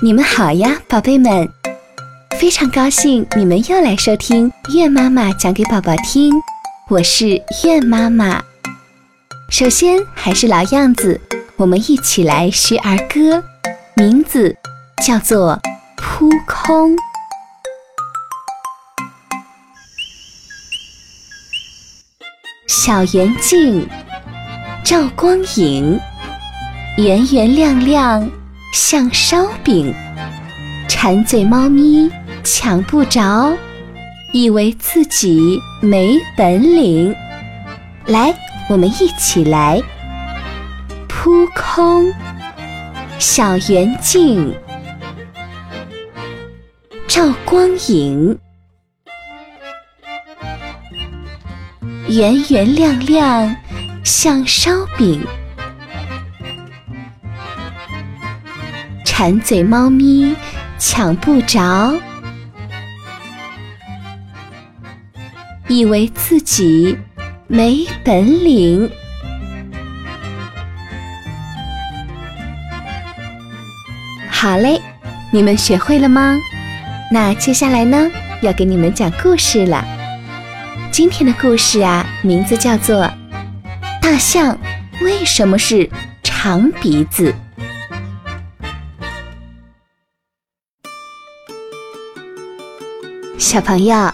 你们好呀，宝贝们！非常高兴你们又来收听月妈妈讲给宝宝听，我是月妈妈。首先还是老样子，我们一起来学儿歌，名字叫做《扑空》。小圆镜，照光影，圆圆亮亮。像烧饼，馋嘴猫咪抢不着，以为自己没本领。来，我们一起来扑空。小圆镜照光影，圆圆亮亮像烧饼。馋嘴猫咪抢不着，以为自己没本领。好嘞，你们学会了吗？那接下来呢，要给你们讲故事了。今天的故事啊，名字叫做《大象为什么是长鼻子》。小朋友，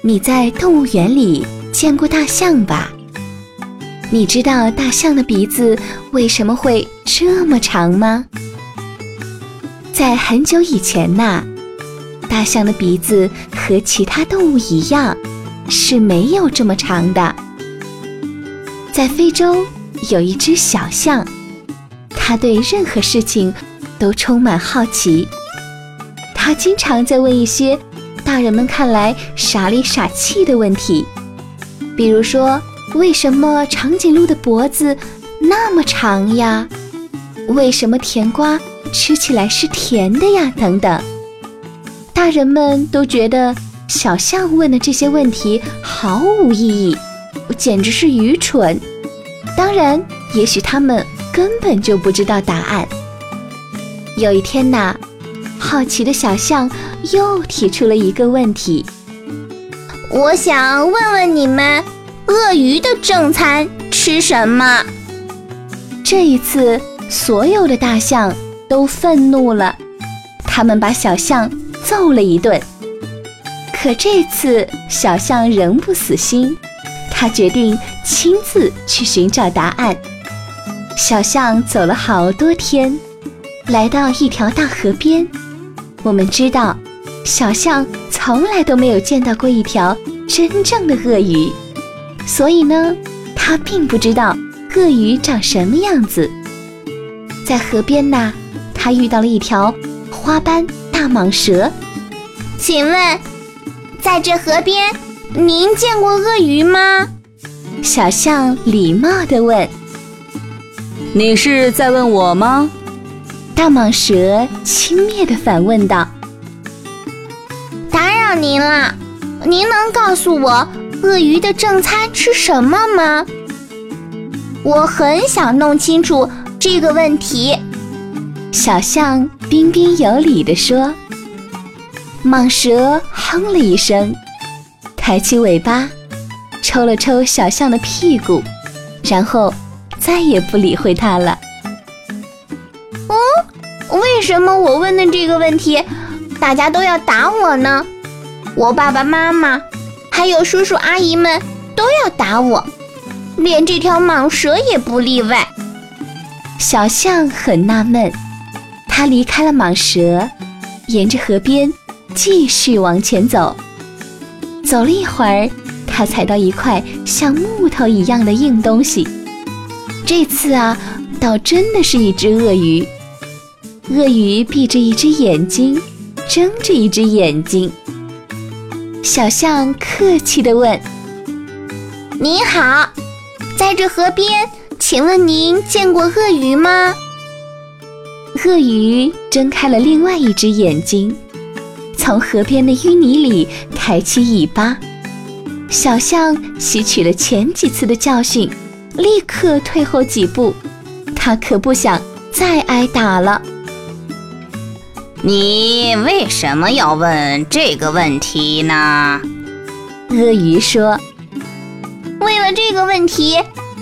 你在动物园里见过大象吧？你知道大象的鼻子为什么会这么长吗？在很久以前呐，大象的鼻子和其他动物一样是没有这么长的。在非洲有一只小象，它对任何事情都充满好奇，它经常在问一些。大人们看来傻里傻气的问题，比如说为什么长颈鹿的脖子那么长呀？为什么甜瓜吃起来是甜的呀？等等，大人们都觉得小象问的这些问题毫无意义，简直是愚蠢。当然，也许他们根本就不知道答案。有一天呐。好奇的小象又提出了一个问题：“我想问问你们，鳄鱼的正餐吃什么？”这一次，所有的大象都愤怒了，他们把小象揍了一顿。可这次，小象仍不死心，他决定亲自去寻找答案。小象走了好多天，来到一条大河边。我们知道，小象从来都没有见到过一条真正的鳄鱼，所以呢，它并不知道鳄鱼长什么样子。在河边呐，它遇到了一条花斑大蟒蛇。请问，在这河边，您见过鳄鱼吗？小象礼貌地问：“你是在问我吗？”大蟒蛇轻蔑地反问道：“打扰您了，您能告诉我鳄鱼的正餐吃什么吗？我很想弄清楚这个问题。”小象彬彬有礼地说。蟒蛇哼了一声，抬起尾巴，抽了抽小象的屁股，然后再也不理会它了。哦为什么我问的这个问题，大家都要打我呢？我爸爸妈妈，还有叔叔阿姨们都要打我，连这条蟒蛇也不例外。小象很纳闷，它离开了蟒蛇，沿着河边继续往前走。走了一会儿，它踩到一块像木头一样的硬东西。这次啊，倒真的是一只鳄鱼。鳄鱼闭着一只眼睛，睁着一只眼睛。小象客气地问：“您好，在这河边，请问您见过鳄鱼吗？”鳄鱼睁开了另外一只眼睛，从河边的淤泥里抬起尾巴。小象吸取了前几次的教训，立刻退后几步。他可不想再挨打了。你为什么要问这个问题呢？鳄鱼说：“为了这个问题，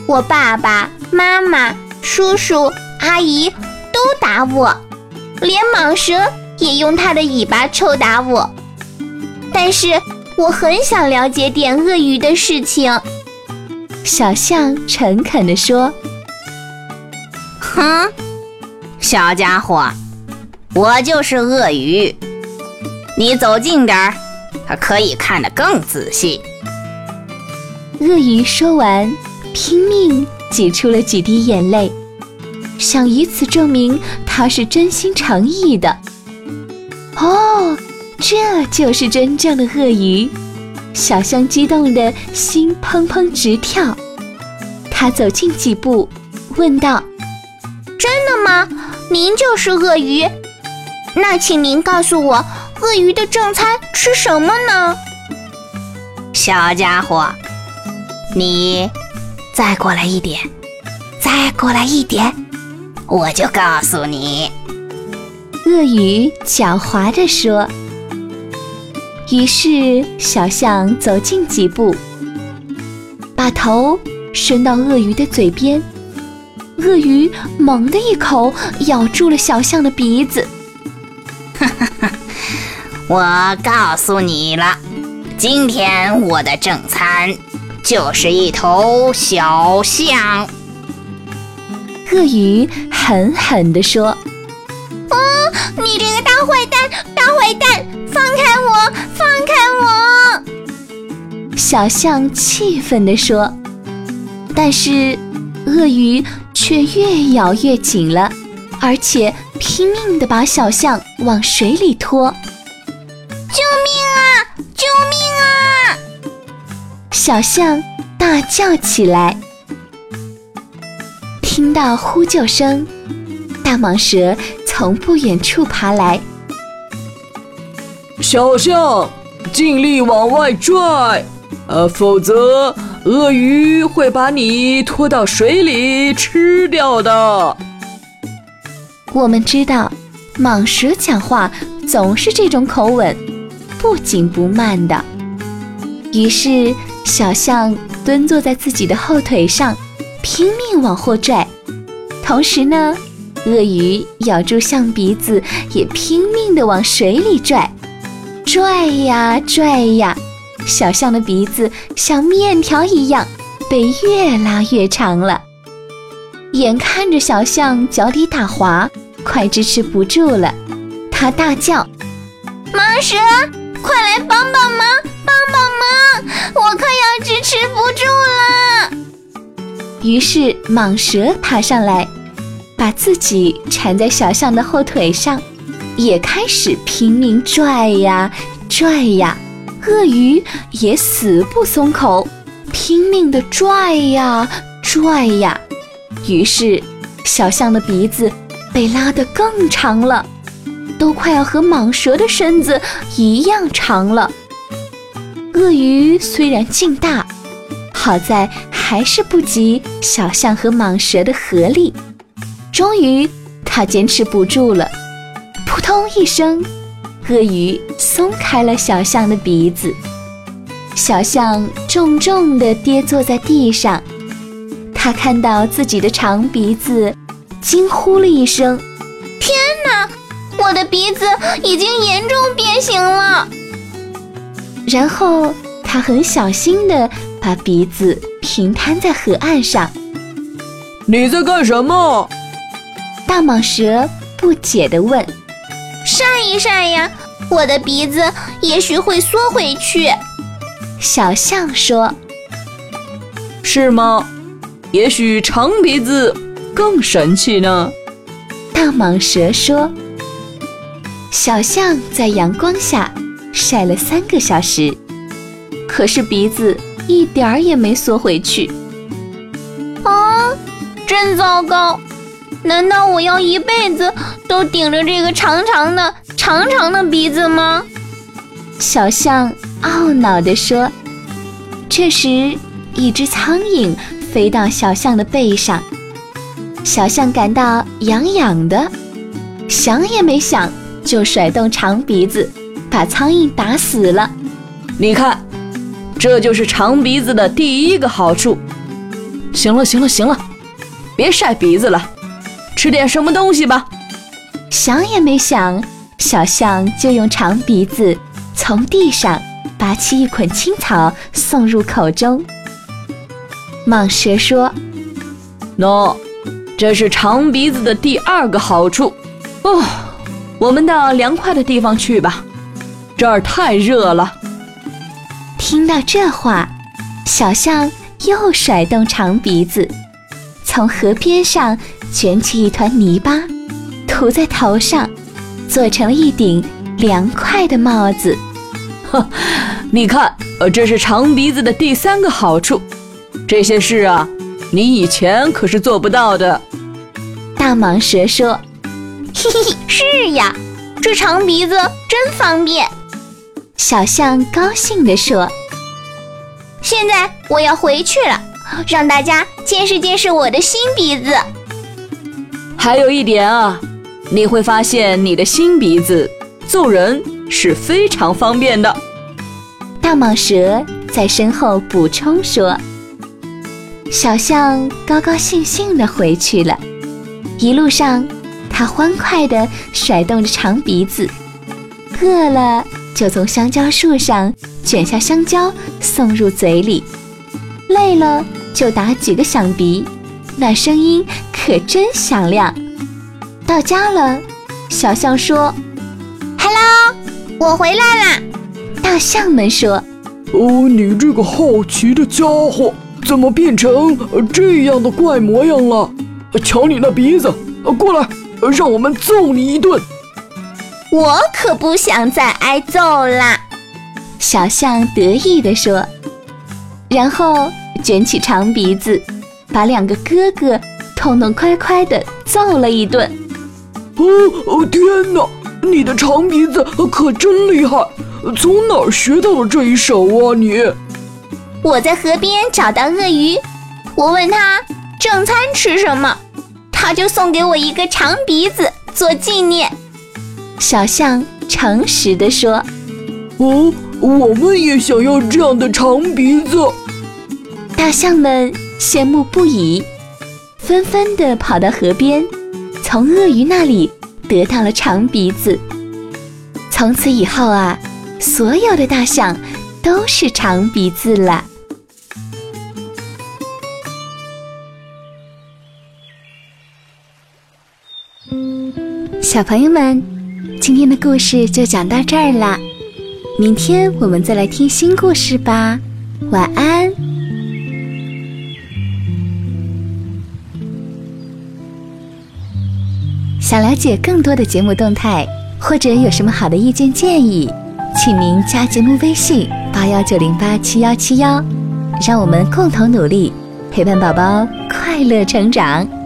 我爸爸妈妈、叔叔阿姨都打我，连蟒蛇也用它的尾巴抽打我。但是我很想了解点鳄鱼的事情。”小象诚恳地说：“哼，小家伙。”我就是鳄鱼，你走近点儿，可以看得更仔细。鳄鱼说完，拼命挤出了几滴眼泪，想以此证明他是真心诚意的。哦，这就是真正的鳄鱼！小象激动的心砰砰直跳。他走近几步，问道：“真的吗？您就是鳄鱼？”那请您告诉我，鳄鱼的正餐吃什么呢？小家伙，你再过来一点，再过来一点，我就告诉你。鳄鱼狡猾地说。于是小象走近几步，把头伸到鳄鱼的嘴边，鳄鱼猛地一口咬住了小象的鼻子。我告诉你了，今天我的正餐就是一头小象。鳄鱼狠狠地说：“哦，你这个大坏蛋，大坏蛋，放开我，放开我！”小象气愤地说，但是鳄鱼却越咬越紧了。而且拼命地把小象往水里拖！小象大叫起来。听到呼救声，大蟒蛇从不远处爬来。小象，尽力往外拽，呃，否则鳄鱼会把你拖到水里吃掉的。我们知道，蟒蛇讲话总是这种口吻，不紧不慢的。于是，小象蹲坐在自己的后腿上，拼命往后拽。同时呢，鳄鱼咬住象鼻子，也拼命地往水里拽。拽呀拽呀，小象的鼻子像面条一样，被越拉越长了。眼看着小象脚底打滑，快支持不住了，它大叫：“蟒蛇，快来帮帮忙，帮帮忙！我快要支持不住了。”于是蟒蛇爬上来，把自己缠在小象的后腿上，也开始拼命拽呀拽呀。鳄鱼也死不松口，拼命地拽呀拽呀。于是，小象的鼻子被拉得更长了，都快要和蟒蛇的身子一样长了。鳄鱼虽然劲大，好在还是不及小象和蟒蛇的合力。终于，它坚持不住了，扑通一声，鳄鱼松开了小象的鼻子，小象重重地跌坐在地上。他看到自己的长鼻子，惊呼了一声：“，我的鼻子已经严重变形了！”然后他很小心的把鼻子平摊在河岸上。“你在干什么？”大蟒蛇不解的问。“晒一晒呀，我的鼻子也许会缩回去。”小象说。“是吗？”也许长鼻子更神气呢，大蟒蛇说。小象在阳光下晒了三个小时，可是鼻子一点儿也没缩回去。啊，真糟糕！难道我要一辈子都顶着这个长长的、长长的鼻子吗？小象懊恼地说。这时，一只苍蝇。飞到小象的背上，小象感到痒痒的，想也没想就甩动长鼻子，把苍蝇打死了。你看，这就是长鼻子的第一个好处。行了，行了，行了，别晒鼻子了，吃点什么东西吧。想也没想，小象就用长鼻子从地上拔起一捆青草送入口中。蟒蛇说：“喏，这是长鼻子的第二个好处。哦，我们到凉快的地方去吧，这儿太热了。”听到这话，小象又甩动长鼻子，从河边上卷起一团泥巴。涂在头上，做成了一顶凉快的帽子。呵，你看，呃，这是长鼻子的第三个好处。这些事啊，你以前可是做不到的。大蟒蛇说：“嘿嘿嘿，是呀，这长鼻子真方便。”小象高兴地说：“现在我要回去了，让大家见识见识我的新鼻子。还有一点啊。”你会发现，你的新鼻子揍人是非常方便的。大蟒蛇在身后补充说：“小象高高兴兴地回去了。一路上，它欢快地甩动着长鼻子，饿了就从香蕉树上卷下香蕉送入嘴里，累了就打几个响鼻，那声音可真响亮。”到家了，小象说：“Hello，我回来啦。”大象们说：“哦，你这个好奇的家伙，怎么变成这样的怪模样了？瞧你那鼻子，过来，让我们揍你一顿。”我可不想再挨揍啦，小象得意地说，然后卷起长鼻子，把两个哥哥痛痛快快地揍了一顿。哦哦天哪！你的长鼻子可真厉害，从哪儿学到了这一手啊你？我在河边找到鳄鱼，我问他正餐吃什么，他就送给我一个长鼻子做纪念。小象诚实地说：“哦，我们也想要这样的长鼻子。”大象们羡慕不已，纷纷地跑到河边。从鳄鱼那里得到了长鼻子。从此以后啊，所有的大象都是长鼻子了。小朋友们，今天的故事就讲到这儿了。明天我们再来听新故事吧。晚安。想了解更多的节目动态，或者有什么好的意见建议，请您加节目微信八幺九零八七幺七幺，让我们共同努力，陪伴宝宝快乐成长。